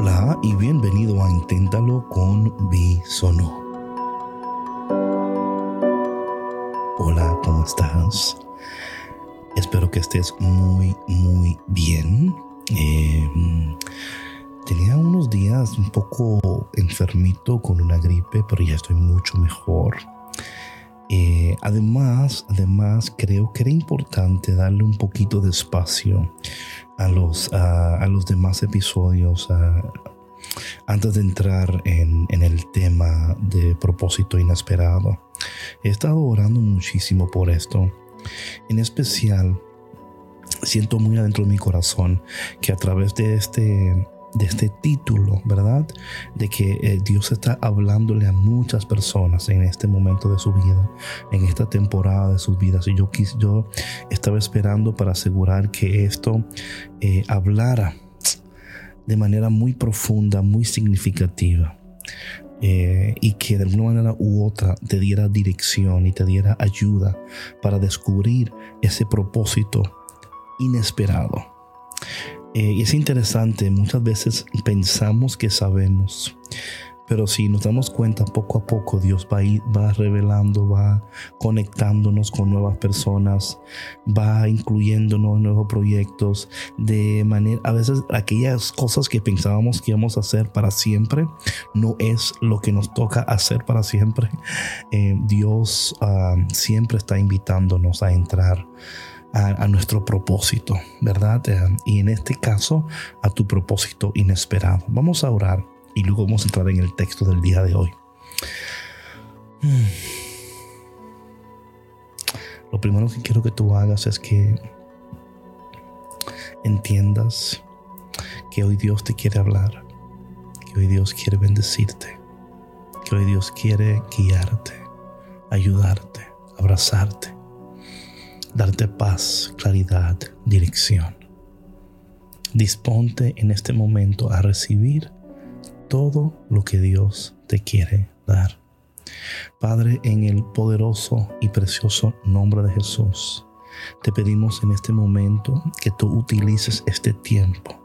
Hola y bienvenido a Inténtalo con Bisono. Hola, ¿cómo estás? Espero que estés muy, muy bien. Eh, tenía unos días un poco enfermito con una gripe, pero ya estoy mucho mejor. Eh, además, además, creo que era importante darle un poquito de espacio a los, a, los demás episodios antes de entrar en, en, el tema de propósito inesperado. He estado orando muchísimo por esto. En especial, siento muy adentro de mi corazón que a través de este de este título, ¿verdad? De que eh, Dios está hablándole a muchas personas en este momento de su vida, en esta temporada de sus vidas. Y yo, yo estaba esperando para asegurar que esto eh, hablara de manera muy profunda, muy significativa. Eh, y que de alguna manera u otra te diera dirección y te diera ayuda para descubrir ese propósito inesperado. Eh, y es interesante, muchas veces pensamos que sabemos, pero si nos damos cuenta poco a poco, Dios va, va revelando, va conectándonos con nuevas personas, va incluyéndonos en nuevos proyectos, de manera, a veces aquellas cosas que pensábamos que íbamos a hacer para siempre, no es lo que nos toca hacer para siempre. Eh, Dios ah, siempre está invitándonos a entrar a, nuestro propósito, ¿verdad? Eh, y en este caso, a tu propósito inesperado. Vamos a orar y luego vamos a entrar en el texto del día de hoy. Hmm. Lo primero que quiero que tú hagas es que entiendas que hoy Dios te quiere hablar, que hoy Dios quiere bendecirte, que hoy Dios quiere guiarte, ayudarte, abrazarte darte paz, claridad, dirección. Disponte en este momento a recibir todo lo que Dios te quiere dar. Padre, en el poderoso y precioso nombre de Jesús, te pedimos en este momento que tú utilices este tiempo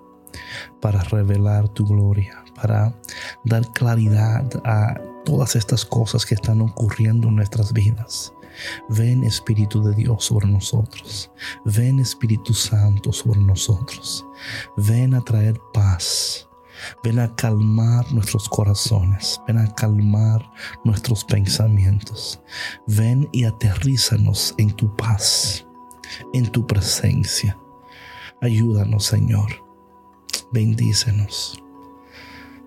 para revelar tu gloria, para dar claridad a todas estas cosas que están ocurriendo en nuestras vidas. Ven Espíritu de Dios sobre nosotros. Ven Espíritu Santo sobre nosotros. Ven a traer paz. Ven a calmar nuestros corazones. Ven a calmar nuestros pensamientos. Ven y aterrízanos en tu paz, en tu presencia. Ayúdanos, Señor. Bendícenos.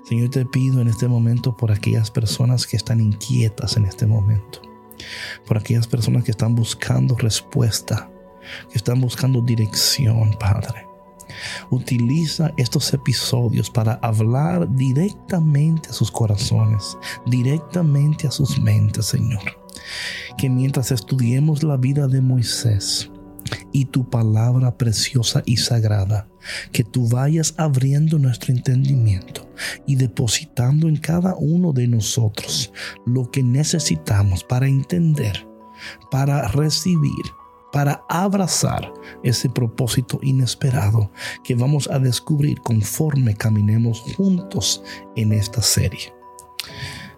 Señor, te pido en este momento por aquellas personas que están inquietas en este momento por aquellas personas que están buscando respuesta, que están buscando dirección, Padre. Utiliza estos episodios para hablar directamente a sus corazones, directamente a sus mentes, Señor. Que mientras estudiemos la vida de Moisés, y tu palabra preciosa y sagrada, que tú vayas abriendo nuestro entendimiento y depositando en cada uno de nosotros lo que necesitamos para entender, para recibir, para abrazar ese propósito inesperado que vamos a descubrir conforme caminemos juntos en esta serie.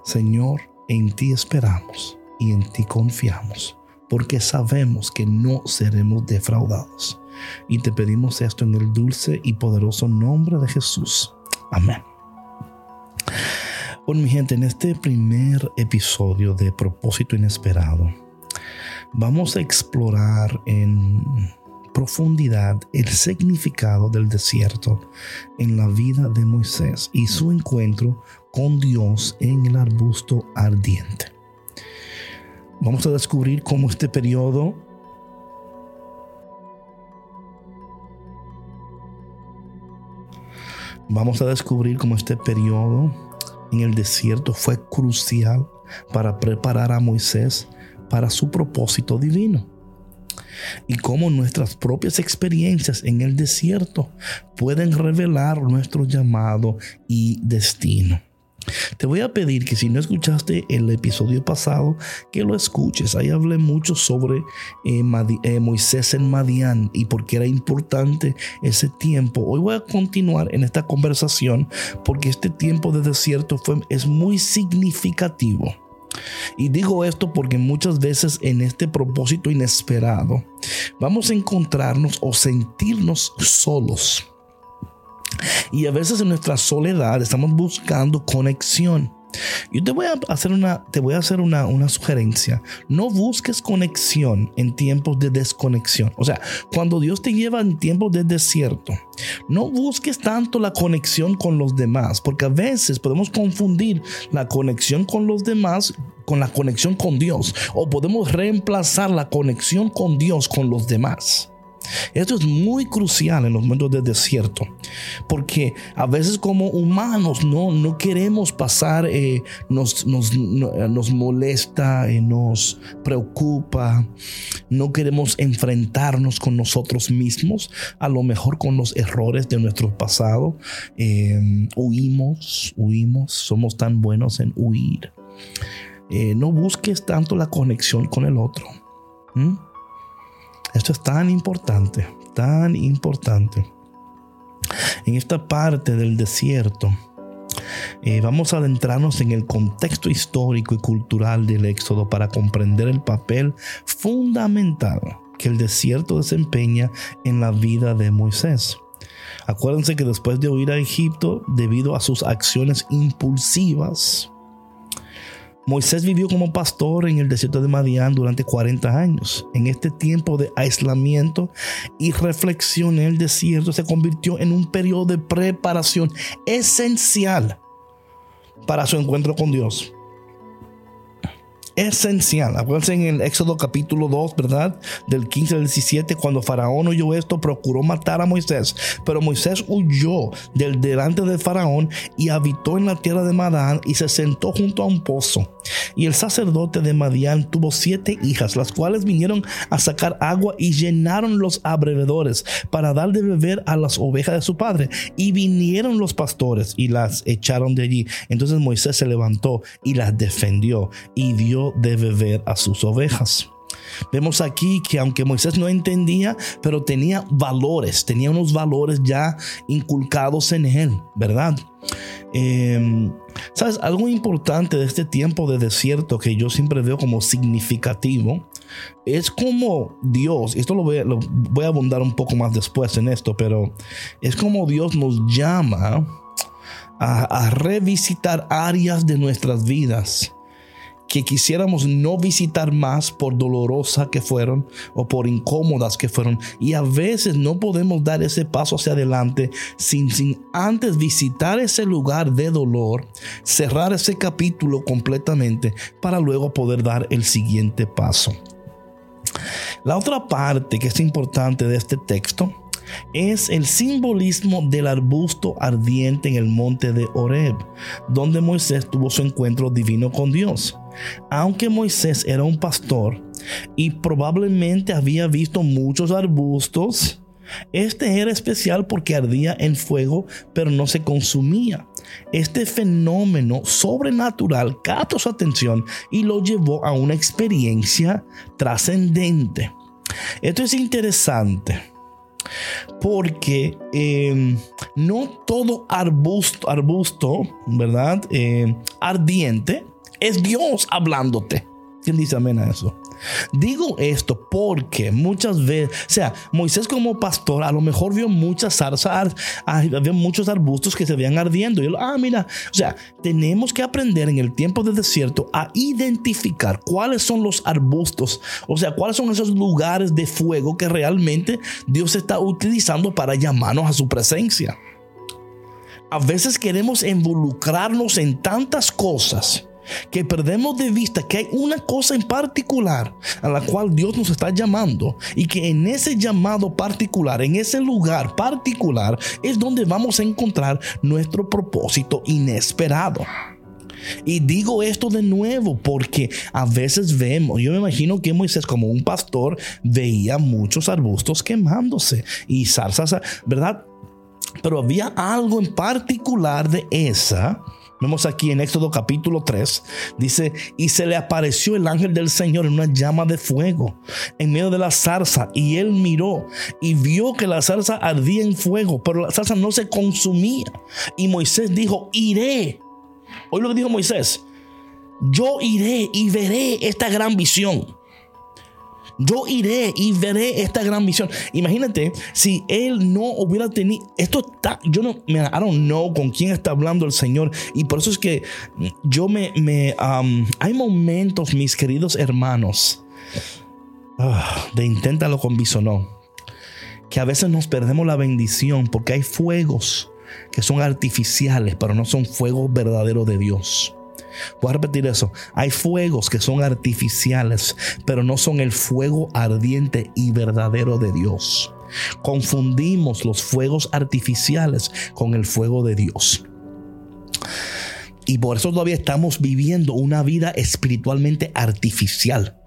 Señor, en ti esperamos y en ti confiamos porque sabemos que no seremos defraudados. Y te pedimos esto en el dulce y poderoso nombre de Jesús. Amén. Bueno, mi gente, en este primer episodio de Propósito Inesperado, vamos a explorar en profundidad el significado del desierto en la vida de Moisés y su encuentro con Dios en el arbusto ardiente. Vamos a descubrir cómo este periodo Vamos a descubrir cómo este periodo en el desierto fue crucial para preparar a Moisés para su propósito divino. Y cómo nuestras propias experiencias en el desierto pueden revelar nuestro llamado y destino. Te voy a pedir que si no escuchaste el episodio pasado, que lo escuches. Ahí hablé mucho sobre eh, eh, Moisés en Madián y por qué era importante ese tiempo. Hoy voy a continuar en esta conversación porque este tiempo de desierto fue, es muy significativo. Y digo esto porque muchas veces en este propósito inesperado vamos a encontrarnos o sentirnos solos. Y a veces en nuestra soledad estamos buscando conexión. Yo te voy a hacer una, te voy a hacer una, una sugerencia. No busques conexión en tiempos de desconexión. O sea, cuando Dios te lleva en tiempos de desierto, no busques tanto la conexión con los demás, porque a veces podemos confundir la conexión con los demás con la conexión con Dios, o podemos reemplazar la conexión con Dios con los demás. Esto es muy crucial en los momentos de desierto, porque a veces como humanos no, no queremos pasar, eh, nos, nos, nos, molesta, eh, nos preocupa, no queremos enfrentarnos con nosotros mismos, a lo mejor con los errores de nuestro pasado. Eh, huimos, huimos, somos tan buenos en huir. no busques tanto la conexión con el otro. Esto es tan importante, tan importante. En esta parte del desierto, eh, vamos a adentrarnos en el contexto histórico y cultural del éxodo para comprender el papel fundamental que el desierto desempeña en la vida de Moisés. Acuérdense que después de huir a Egipto, debido a sus acciones impulsivas, Moisés vivió como pastor en el desierto de Madián durante 40 años. En este tiempo de aislamiento y reflexión en el desierto se convirtió en un periodo de preparación esencial para su encuentro con Dios esencial. Acuérdense en el Éxodo capítulo 2, ¿verdad? Del 15 al 17, cuando Faraón oyó esto, procuró matar a Moisés. Pero Moisés huyó del delante de Faraón y habitó en la tierra de Madán y se sentó junto a un pozo. Y el sacerdote de Madián tuvo siete hijas, las cuales vinieron a sacar agua y llenaron los abrevedores para dar de beber a las ovejas de su padre. Y vinieron los pastores y las echaron de allí. Entonces Moisés se levantó y las defendió y dio de beber a sus ovejas. Vemos aquí que aunque Moisés no entendía, pero tenía valores, tenía unos valores ya inculcados en él, ¿verdad? Em, ¿Sabes? Algo importante de este tiempo de desierto que yo siempre veo como significativo es como Dios, esto lo voy, lo voy a abundar un poco más después en esto, pero es como Dios nos llama a, a revisitar áreas de nuestras vidas que quisiéramos no visitar más por dolorosa que fueron o por incómodas que fueron. Y a veces no podemos dar ese paso hacia adelante sin, sin antes visitar ese lugar de dolor, cerrar ese capítulo completamente para luego poder dar el siguiente paso. La otra parte que es importante de este texto es el simbolismo del arbusto ardiente en el monte de Horeb, donde Moisés tuvo su encuentro divino con Dios. Aunque Moisés era un pastor y probablemente había visto muchos arbustos, este era especial porque ardía en fuego, pero no se consumía. Este fenómeno sobrenatural captó su atención y lo llevó a una experiencia trascendente. Esto es interesante porque em, no todo arbusto, arbusto ¿verdad? Em, ardiente es Dios hablándote. ¿Quién dice amén a eso? Digo esto porque muchas veces, o sea, Moisés como pastor a lo mejor vio muchas zarzas, había muchos arbustos que se veían ardiendo. Y él, ah, mira, o sea, tenemos que aprender en el tiempo del desierto a identificar cuáles son los arbustos, o sea, cuáles son esos lugares de fuego que realmente Dios está utilizando para llamarnos a su presencia. A veces queremos involucrarnos en tantas cosas que perdemos de vista que hay una cosa en particular a la cual Dios nos está llamando y que en ese llamado particular, en ese lugar particular, es donde vamos a encontrar nuestro propósito inesperado. Y digo esto de nuevo porque a veces vemos, yo me imagino que Moisés como un pastor veía muchos arbustos quemándose y zarzas, ¿verdad? Pero había algo en particular de esa Vemos aquí en Éxodo capítulo 3, dice, y se le apareció el ángel del Señor en una llama de fuego en medio de la zarza, y él miró y vio que la zarza ardía en fuego, pero la zarza no se consumía. Y Moisés dijo, iré. Hoy lo que dijo Moisés, yo iré y veré esta gran visión. Yo iré y veré esta gran visión. Imagínate si él no hubiera tenido. Esto está. Yo no. I don't know con quién está hablando el Señor. Y por eso es que yo me. me um, hay momentos, mis queridos hermanos, ah, de inténtalo con bisonó. Que a veces nos perdemos la bendición porque hay fuegos que son artificiales, pero no son fuegos verdaderos de Dios. Voy a repetir eso. Hay fuegos que son artificiales, pero no son el fuego ardiente y verdadero de Dios. Confundimos los fuegos artificiales con el fuego de Dios. Y por eso todavía estamos viviendo una vida espiritualmente artificial.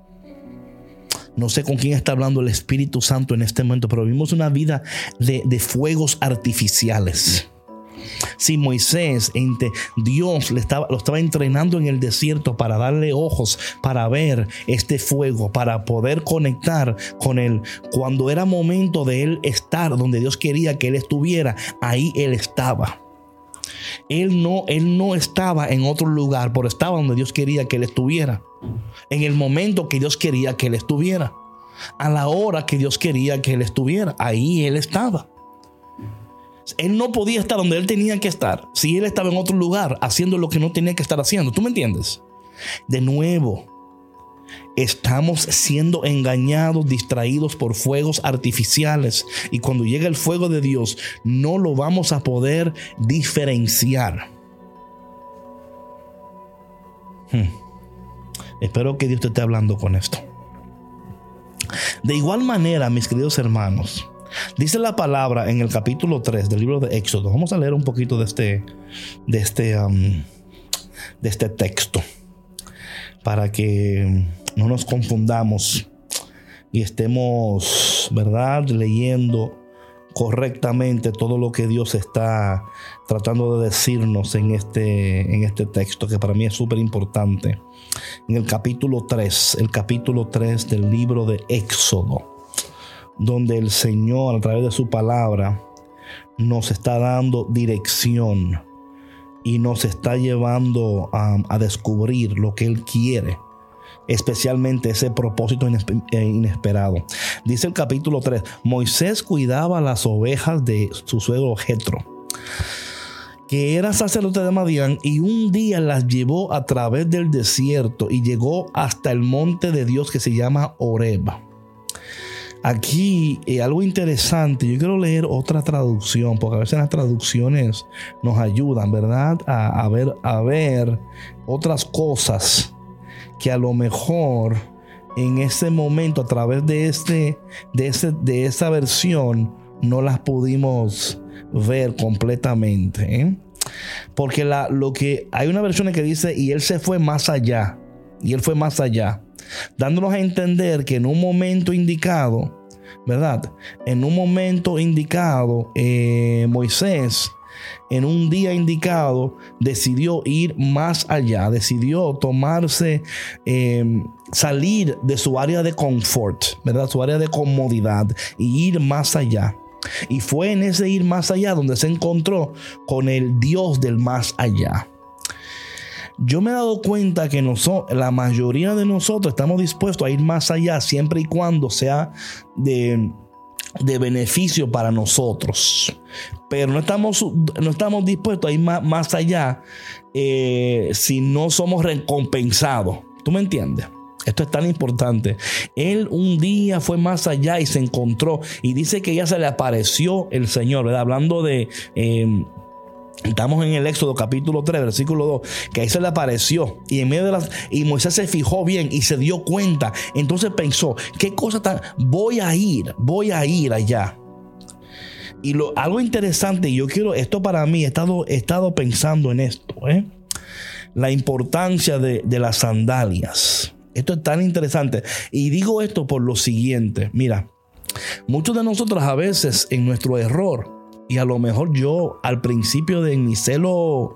No sé con quién está hablando el Espíritu Santo en este momento, pero vivimos una vida de, de fuegos artificiales. Si Moisés, Dios le estaba, lo estaba entrenando en el desierto para darle ojos, para ver este fuego, para poder conectar con él. Cuando era momento de él estar donde Dios quería que él estuviera, ahí él estaba. Él no, él no estaba en otro lugar, pero estaba donde Dios quería que él estuviera. En el momento que Dios quería que él estuviera. A la hora que Dios quería que él estuviera. Ahí él estaba. Él no podía estar donde él tenía que estar si él estaba en otro lugar haciendo lo que no tenía que estar haciendo. ¿Tú me entiendes? De nuevo, estamos siendo engañados, distraídos por fuegos artificiales. Y cuando llega el fuego de Dios, no lo vamos a poder diferenciar. Hmm. Espero que Dios te esté hablando con esto. De igual manera, mis queridos hermanos, Dice la palabra en el capítulo 3 del libro de Éxodo. Vamos a leer un poquito de este, de este, um, de este texto para que no nos confundamos y estemos, ¿verdad?, leyendo correctamente todo lo que Dios está tratando de decirnos en este, en este texto, que para mí es súper importante. En el capítulo 3, el capítulo 3 del libro de Éxodo donde el Señor a través de su palabra nos está dando dirección y nos está llevando a, descubrir lo que Él quiere especialmente ese propósito eh, inesperado. Dice el capítulo 3, Moisés cuidaba las ovejas de su suegro Jetro, que era sacerdote de Madián, y un día las llevó a través del desierto y llegó hasta el monte de Dios que se llama Oreba. Aquí eh, algo interesante, yo quiero leer otra traducción, porque a veces las traducciones nos ayudan, ¿verdad? A, ver, a ver otras cosas que a lo mejor en ese momento, a través de, este, de, ese, de esa versión, no las pudimos ver completamente. ¿eh? Porque la, lo que hay una versión que dice, y él se fue más allá, y él fue más allá dándonos a entender que en un momento indicado, ¿verdad? En un momento indicado, eh, Moisés, en un día indicado, decidió ir más allá, decidió tomarse, em, salir de su área de confort, ¿verdad? Su área de comodidad y ir más allá. Y fue en ese ir más allá donde se encontró con el Dios del más allá. Yo me he dado cuenta que la mayoría de nosotros estamos dispuestos a ir más allá siempre y cuando sea de, beneficio para nosotros. Pero no estamos, no estamos dispuestos a ir más, allá eh, si no somos recompensados. ¿Tú me entiendes? Esto es tan importante. Él un día fue más allá y se encontró. Y dice que ya se le apareció el Señor, ¿verdad? Hablando de eh, Estamos en el Éxodo capítulo 3, versículo 2, que ahí se le apareció y en medio de las y Moisés se fijó bien y se dio cuenta. Entonces pensó, ¿qué cosa tan voy a ir, voy a ir allá? Y lo, algo interesante, yo quiero, esto para mí, he estado, he estado pensando en esto, ¿eh? la importancia de, de las sandalias. Esto es tan interesante. Y digo esto por lo siguiente, mira, muchos de nosotros a veces en nuestro error, Y a lo mejor yo al principio de mi celo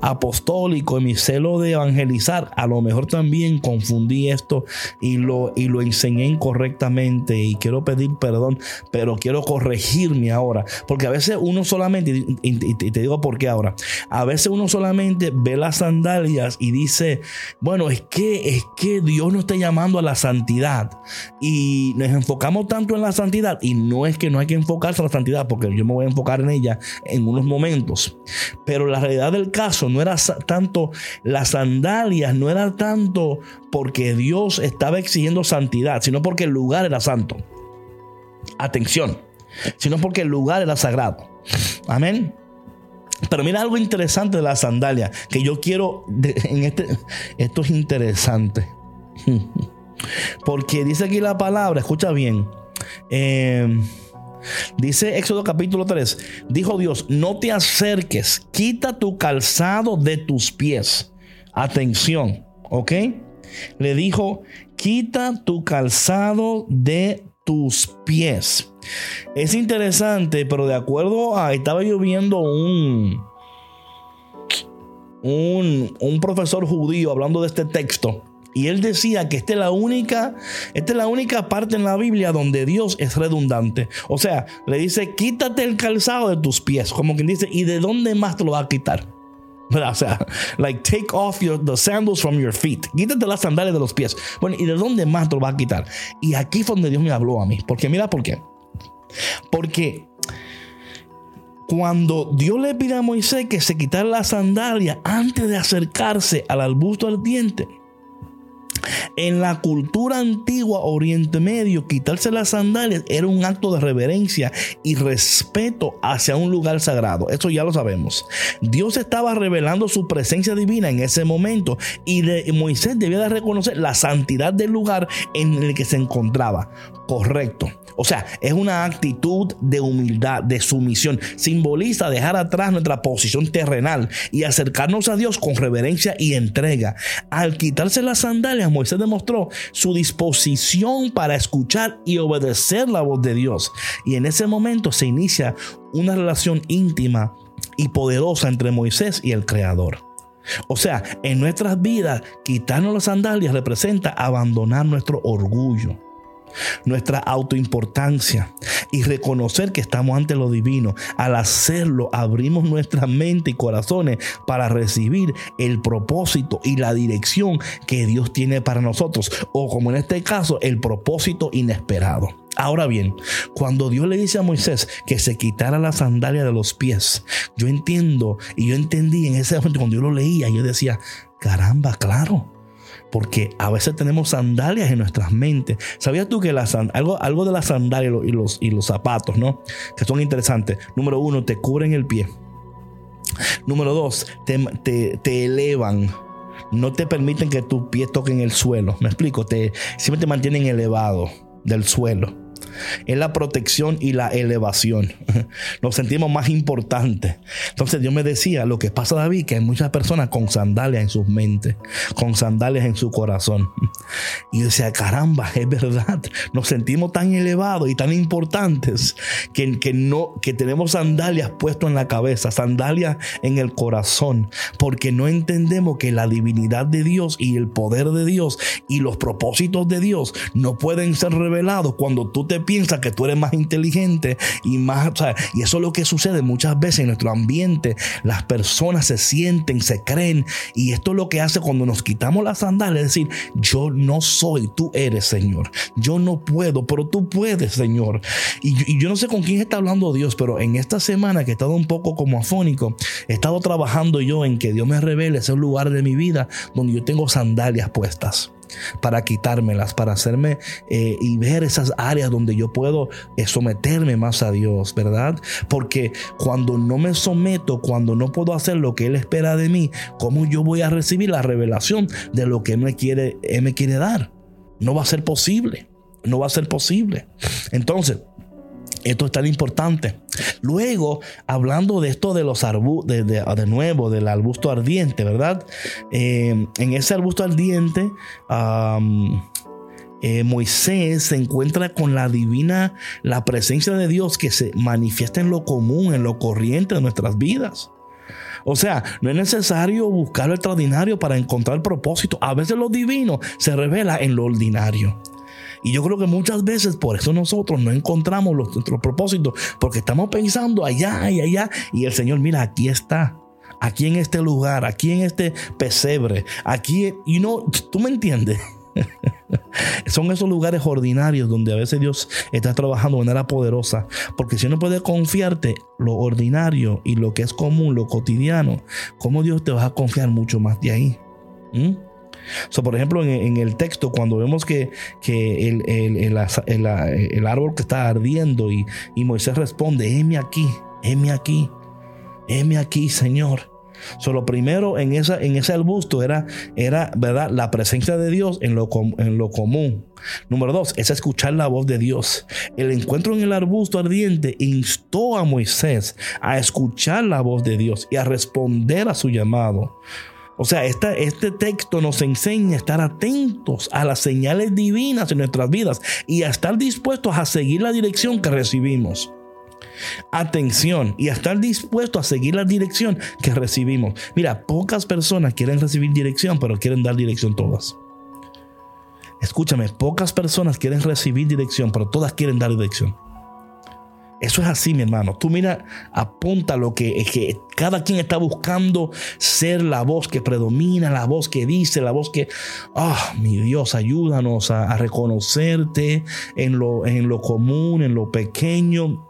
apostólico, en mi celo de evangelizar, a lo mejor también confundí esto y lo, y lo enseñé incorrectamente y quiero pedir perdón, pero quiero corregirme ahora. Porque a veces uno solamente, y, te digo por qué ahora, a veces uno solamente ve las sandalias y dice, bueno, es que, es que Dios nos está llamando a la santidad y nos enfocamos tanto en la santidad y no es que no hay que enfocarse en la santidad porque yo me voy a enfocar en ella en unos momentos. Pero la realidad del caso no era tanto las sandalias, no era tanto porque Dios estaba exigiendo santidad, sino porque el lugar era santo. Atención, sino porque el lugar era sagrado. Amén. Pero mira algo interesante de la sandalia que yo quiero en este esto es interesante. Porque dice aquí la palabra, escucha bien. Eh, Dice Éxodo capítulo 3, dijo Dios, no te acerques, quita tu calzado de tus pies. Atención, ¿ok? Le dijo, quita tu calzado de tus pies. Es interesante, pero de acuerdo a, estaba yo viendo un, un, un profesor judío hablando de este texto. Y él decía que esta es la única, esta es la única parte en la Biblia donde Dios es redundante. O sea, le dice, quítate el calzado de tus pies. Como quien dice, ¿y de dónde más te lo va a quitar? O sea, like take off your, the sandals from your feet. Quítate las sandalias de los pies. Bueno, ¿y de dónde más te lo va a quitar? Y aquí fue donde Dios me habló a mí. Porque mira por qué. Porque cuando Dios le pide a Moisés que se quitara la sandalia antes de acercarse al arbusto ardiente, en la cultura antigua Oriente Medio, quitarse las sandalias era un acto de reverencia y respeto hacia un lugar sagrado. Eso ya lo sabemos. Dios estaba revelando su presencia divina en ese momento y Moisés debía de reconocer la santidad del lugar en el que se encontraba. Correcto. O sea, es una actitud de humildad, de sumisión. Simboliza dejar atrás nuestra posición terrenal y acercarnos a Dios con reverencia y entrega. Al quitarse las sandalias, Moisés demostró su disposición para escuchar y obedecer la voz de Dios. Y en ese momento se inicia una relación íntima y poderosa entre Moisés y el Creador. O sea, en nuestras vidas, quitarnos las sandalias representa abandonar nuestro orgullo nuestra autoimportancia y reconocer que estamos ante lo divino. Al hacerlo, abrimos nuestra mente y corazones para recibir el propósito y la dirección que Dios tiene para nosotros. O como en este caso, el propósito inesperado. Ahora bien, cuando Dios le dice a Moisés que se quitara la sandalia de los pies, yo entiendo y yo entendí en ese momento cuando yo lo leía, yo decía, caramba, claro porque a veces tenemos sandalias en nuestras mentes. ¿Sabías tú que algo, algo de las sandalias y los, y los zapatos, ¿no? Que son interesantes. Número uno, te cubren el pie. Número dos, te, te, elevan no te permiten que tus pies toquen el suelo. Me explico, te, siempre te mantienen elevado del suelo es la protección y la elevación. Nos sentimos más importantes. Entonces Dios me decía, lo que pasa David, que hay muchas personas con sandalias en sus mentes, con sandalias en su corazón. Y decía, caramba, es verdad. Nos sentimos tan elevados y tan importantes que, que, no, que tenemos sandalias puestas en la cabeza, sandalias en el corazón, porque no entendemos que la divinidad de Dios y el poder de Dios y los propósitos de Dios no pueden ser revelados cuando tú te piensas que tú eres más inteligente y más, y eso es lo que sucede muchas veces en nuestro ambiente. Las personas se sienten, se creen, y esto es lo que hace cuando nos quitamos las sandalias, es decir, yo no soy, tú eres, Señor. Yo no puedo, pero tú puedes, Señor. Y, yo no sé con quién está hablando Dios, pero en esta semana que he estado un poco como afónico, he estado trabajando yo en que Dios me revele ese lugar de mi vida donde yo tengo sandalias puestas para quitármelas, para hacerme eh, y ver esas áreas donde yo puedo eh, someterme más a Dios, ¿verdad? Porque cuando no me someto, cuando no puedo hacer lo que Él espera de mí, ¿cómo yo voy a recibir la revelación de lo que Él me quiere, me quiere dar? No va a ser posible, no va a ser posible. Entonces, esto es tan importante. Luego, hablando de esto de los arbustos, de, nuevo, del arbusto ardiente, ¿verdad? Eh, en ese arbusto ardiente, eh, Moisés se encuentra con la divina, la presencia de Dios que se manifiesta en lo común, en lo corriente de nuestras vidas. O sea, no es necesario buscar lo extraordinario para encontrar propósito. A veces lo divino se revela en lo ordinario. Y yo creo que muchas veces por eso nosotros no encontramos nuestros propósitos, porque estamos pensando allá y allá. Y el Señor, mira, aquí está. Aquí en este lugar, aquí en este pesebre, aquí, y no, tú me entiendes. Son esos lugares ordinarios donde a veces Dios está trabajando de manera poderosa. Porque si no puedes confiarte lo ordinario y lo que es común, lo cotidiano, ¿cómo Dios te va a confiar mucho más de ahí? ¿Mm? Por ejemplo, en, el texto, cuando vemos que, el, el, árbol que está ardiendo y, y Moisés responde, heme aquí, heme aquí, heme aquí, Señor. Solo primero en, esa, en ese arbusto era, era ¿verdad? la presencia de Dios en lo, en lo común. Número dos, es escuchar la voz de Dios. El encuentro en el arbusto ardiente instó a Moisés a escuchar la voz de Dios y a responder a su llamado. O sea, este texto nos enseña a estar atentos a las señales divinas en nuestras vidas y a estar dispuestos a seguir la dirección que recibimos atención y a estar dispuesto a seguir la dirección que recibimos. Mira, pocas personas quieren recibir dirección, pero quieren dar dirección todas. Escúchame, pocas personas quieren recibir dirección, pero todas quieren dar dirección. Eso es así, mi hermano. Tú mira, apunta lo que, que cada quien está buscando ser la voz que predomina, la voz que dice, la voz que, ah, mi Dios, ayúdanos a, a reconocerte en lo, en lo común, en lo pequeño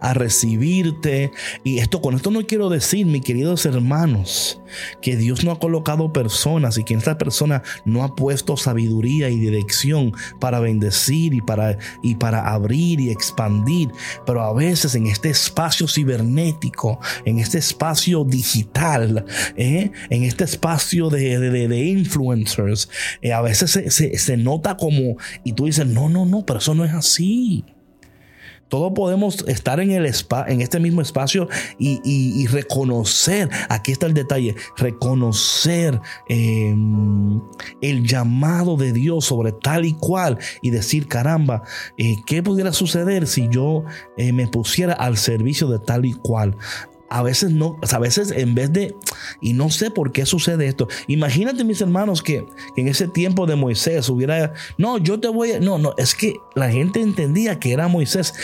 a recibirte. Y esto con esto no quiero decir, mis queridos hermanos, que Dios no ha colocado personas y que esta persona no ha puesto sabiduría y dirección para bendecir y para, y para abrir y expandir. Pero a veces en este espacio cibernético, en este espacio digital, ¿eh? en este espacio de, de, influencers, eh, a veces se, se nota como, y tú dices, no, no, no, pero eso no es así. Todos podemos estar en, el spa, en este mismo espacio y, reconocer, aquí está el detalle, reconocer em, el llamado de Dios sobre tal y cual y decir, caramba, eh, ¿qué pudiera suceder si yo eh, me pusiera al servicio de tal y cual? A veces no, a veces en vez de, y no sé por qué sucede esto. Imagínate, mis hermanos, que, en ese tiempo de Moisés hubiera, no, yo te voy a, no, no, es que la gente entendía que era Moisés.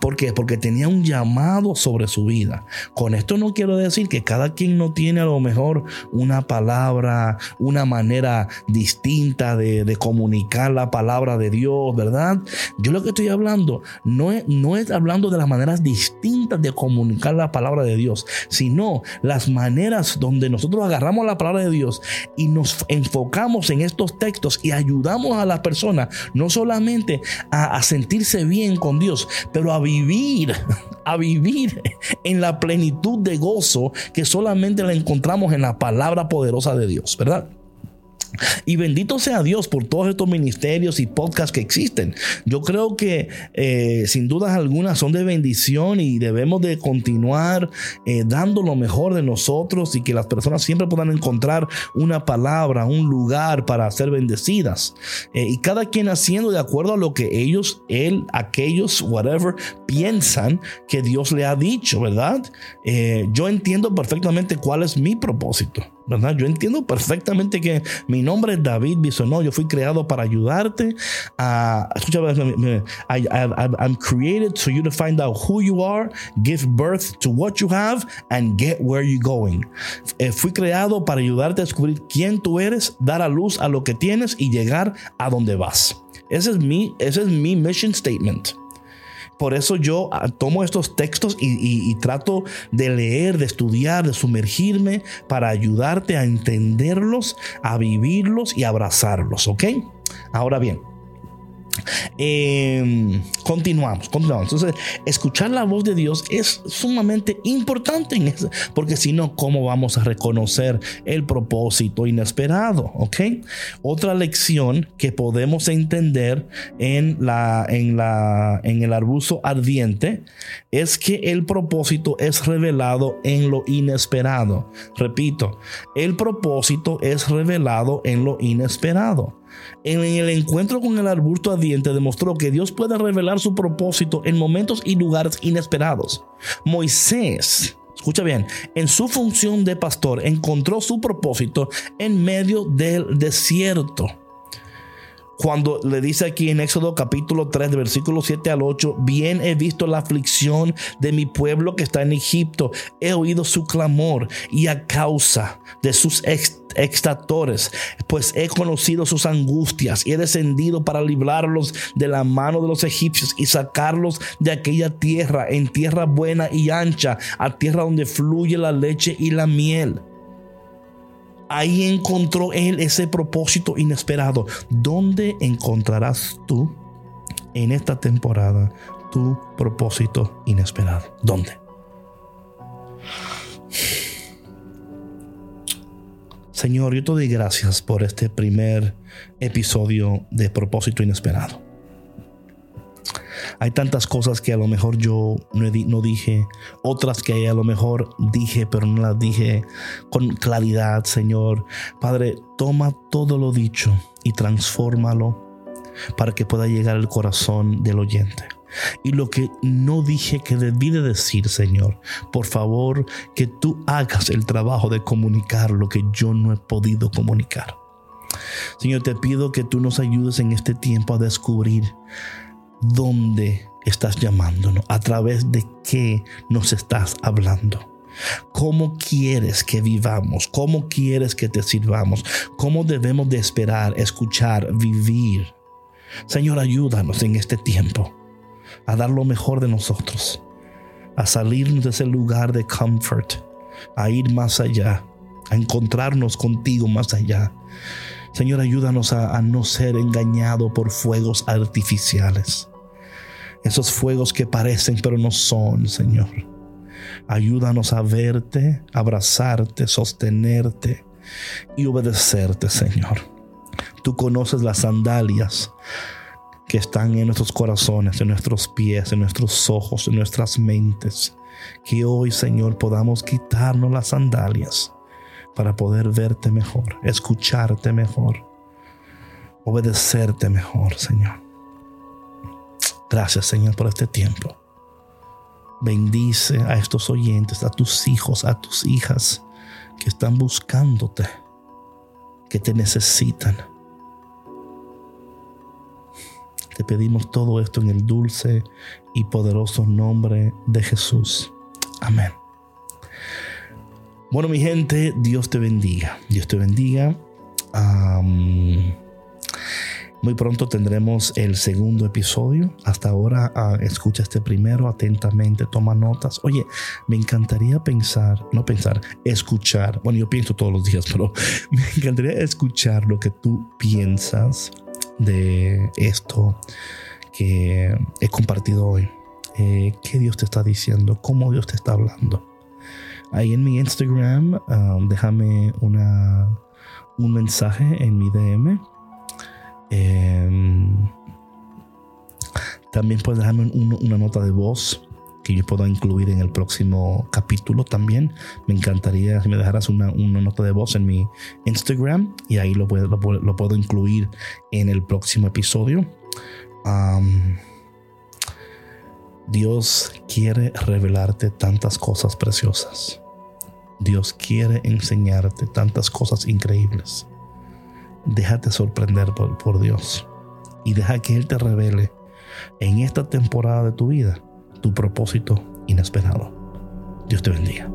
¿Por qué? Porque tenía un llamado sobre su vida. Con esto no quiero decir que cada quien no tiene a lo mejor una palabra, una manera distinta de, de comunicar la palabra de Dios, ¿verdad? Yo lo que estoy hablando no es, no es hablando de las maneras distintas de comunicar la palabra de Dios sino las maneras donde nosotros agarramos la palabra de Dios y nos enfocamos en estos textos y ayudamos a la persona no solamente a, a sentirse bien con Dios, pero a vivir, a vivir en la plenitud de gozo que solamente la encontramos en la palabra poderosa de Dios, ¿verdad? Y bendito sea Dios por todos estos ministerios y podcasts que existen. Yo creo que eh, sin dudas algunas son de bendición y debemos de continuar eh, dando lo mejor de nosotros y que las personas siempre puedan encontrar una palabra, un lugar para ser bendecidas. Eh, y cada quien haciendo de acuerdo a lo que ellos, él, aquellos, whatever, piensan que Dios le ha dicho, ¿verdad? yo entiendo perfectamente cuál es mi propósito. ¿Verdad? Yo entiendo perfectamente que mi nombre es David Bisonó. Yo fui creado para ayudarte a. Escucha, I'm created so you to find out who you are, give birth to what you have, and get where you're going. Eh, fui creado para ayudarte a descubrir quién tú eres, dar a luz a lo que tienes y llegar a donde vas. Ese es mi, ese es mi mission statement. Por eso yo ah, tomo estos textos y, trato de leer, de estudiar, de sumergirme para ayudarte a entenderlos, a vivirlos y abrazarlos, ¿ok? Ahora bien, Em, continuamos, continuamos. Entonces, escuchar la voz de Dios es sumamente importante en porque si no, ¿cómo vamos a reconocer el propósito inesperado? ¿Ok? Otra lección que podemos entender en, la, en, la, en el arbusto ardiente es que el propósito es revelado en lo inesperado. Repito, el propósito es revelado en lo inesperado. En el encuentro con el arbusto ardiente demostró que Dios puede revelar su propósito en momentos y lugares inesperados. Moisés, escucha bien, en su función de pastor encontró su propósito en medio del desierto cuando le dice aquí en Éxodo capítulo 3, de versículo 7 al 8, bien he visto la aflicción de mi pueblo que está en Egipto, he oído su clamor y a causa de sus extractores, pues he conocido sus angustias y he descendido para librarlos de la mano de los egipcios y sacarlos de aquella tierra, en tierra buena y ancha, a tierra donde fluye la leche y la miel Ahí encontró él ese propósito inesperado. ¿Dónde encontrarás tú en esta temporada tu propósito inesperado? ¿Dónde? Señor, yo te doy gracias por este primer episodio de propósito inesperado. Hay tantas cosas que a lo mejor yo no, dije, otras que a lo mejor dije, pero no las dije con claridad, Señor. Padre, toma todo lo dicho y transfórmalo para que pueda llegar al corazón del oyente. Y lo que no dije que debí de decir, Señor, por favor, que tú hagas el trabajo de comunicar lo que yo no he podido comunicar. Señor, te pido que tú nos ayudes en este tiempo a descubrir dónde estás llamándonos, a través de qué nos estás hablando. ¿Cómo quieres que vivamos? ¿Cómo quieres que te sirvamos? ¿Cómo debemos de esperar, escuchar, vivir? Señor, ayúdanos en este tiempo a dar lo mejor de nosotros, a salirnos de ese lugar de comfort, a ir más allá, a encontrarnos contigo más allá. Señor, ayúdanos a, a no ser engañados por fuegos artificiales esos fuegos que parecen pero no son, Señor. Ayúdanos a verte, abrazarte, sostenerte y obedecerte, Señor. Tú conoces las sandalias que están en nuestros corazones, en nuestros pies, en nuestros ojos, en nuestras mentes. Que hoy, Señor, podamos quitarnos las sandalias para poder verte mejor, escucharte mejor, obedecerte mejor, Señor. Gracias Señor por este tiempo. Bendice a estos oyentes, a tus hijos, a tus hijas que están buscándote, que te necesitan. Te pedimos todo esto en el dulce y poderoso nombre de Jesús. Amén. Bueno, mi gente, Dios te bendiga. Dios te bendiga. Muy pronto tendremos el segundo episodio. Hasta ahora ah, escucha este primero atentamente, toma notas. Oye, me encantaría pensar, no pensar, escuchar. Bueno, yo pienso todos los días, pero me encantaría escuchar lo que tú piensas de esto que he compartido hoy. Eh, ¿Qué Dios te está diciendo? ¿Cómo Dios te está hablando? Ahí en mi Instagram, ah, déjame una, un mensaje en mi DM Em, también puedes dejarme una nota de voz que yo pueda incluir en el próximo capítulo también. Me encantaría si me dejaras una, nota de voz en mi Instagram y ahí lo puedo, lo, puedo incluir en el próximo episodio. Dios quiere revelarte tantas cosas preciosas. Dios quiere enseñarte tantas cosas increíbles. Déjate sorprender por, Dios y deja que Él te revele en esta temporada de tu vida tu propósito inesperado. Dios te bendiga.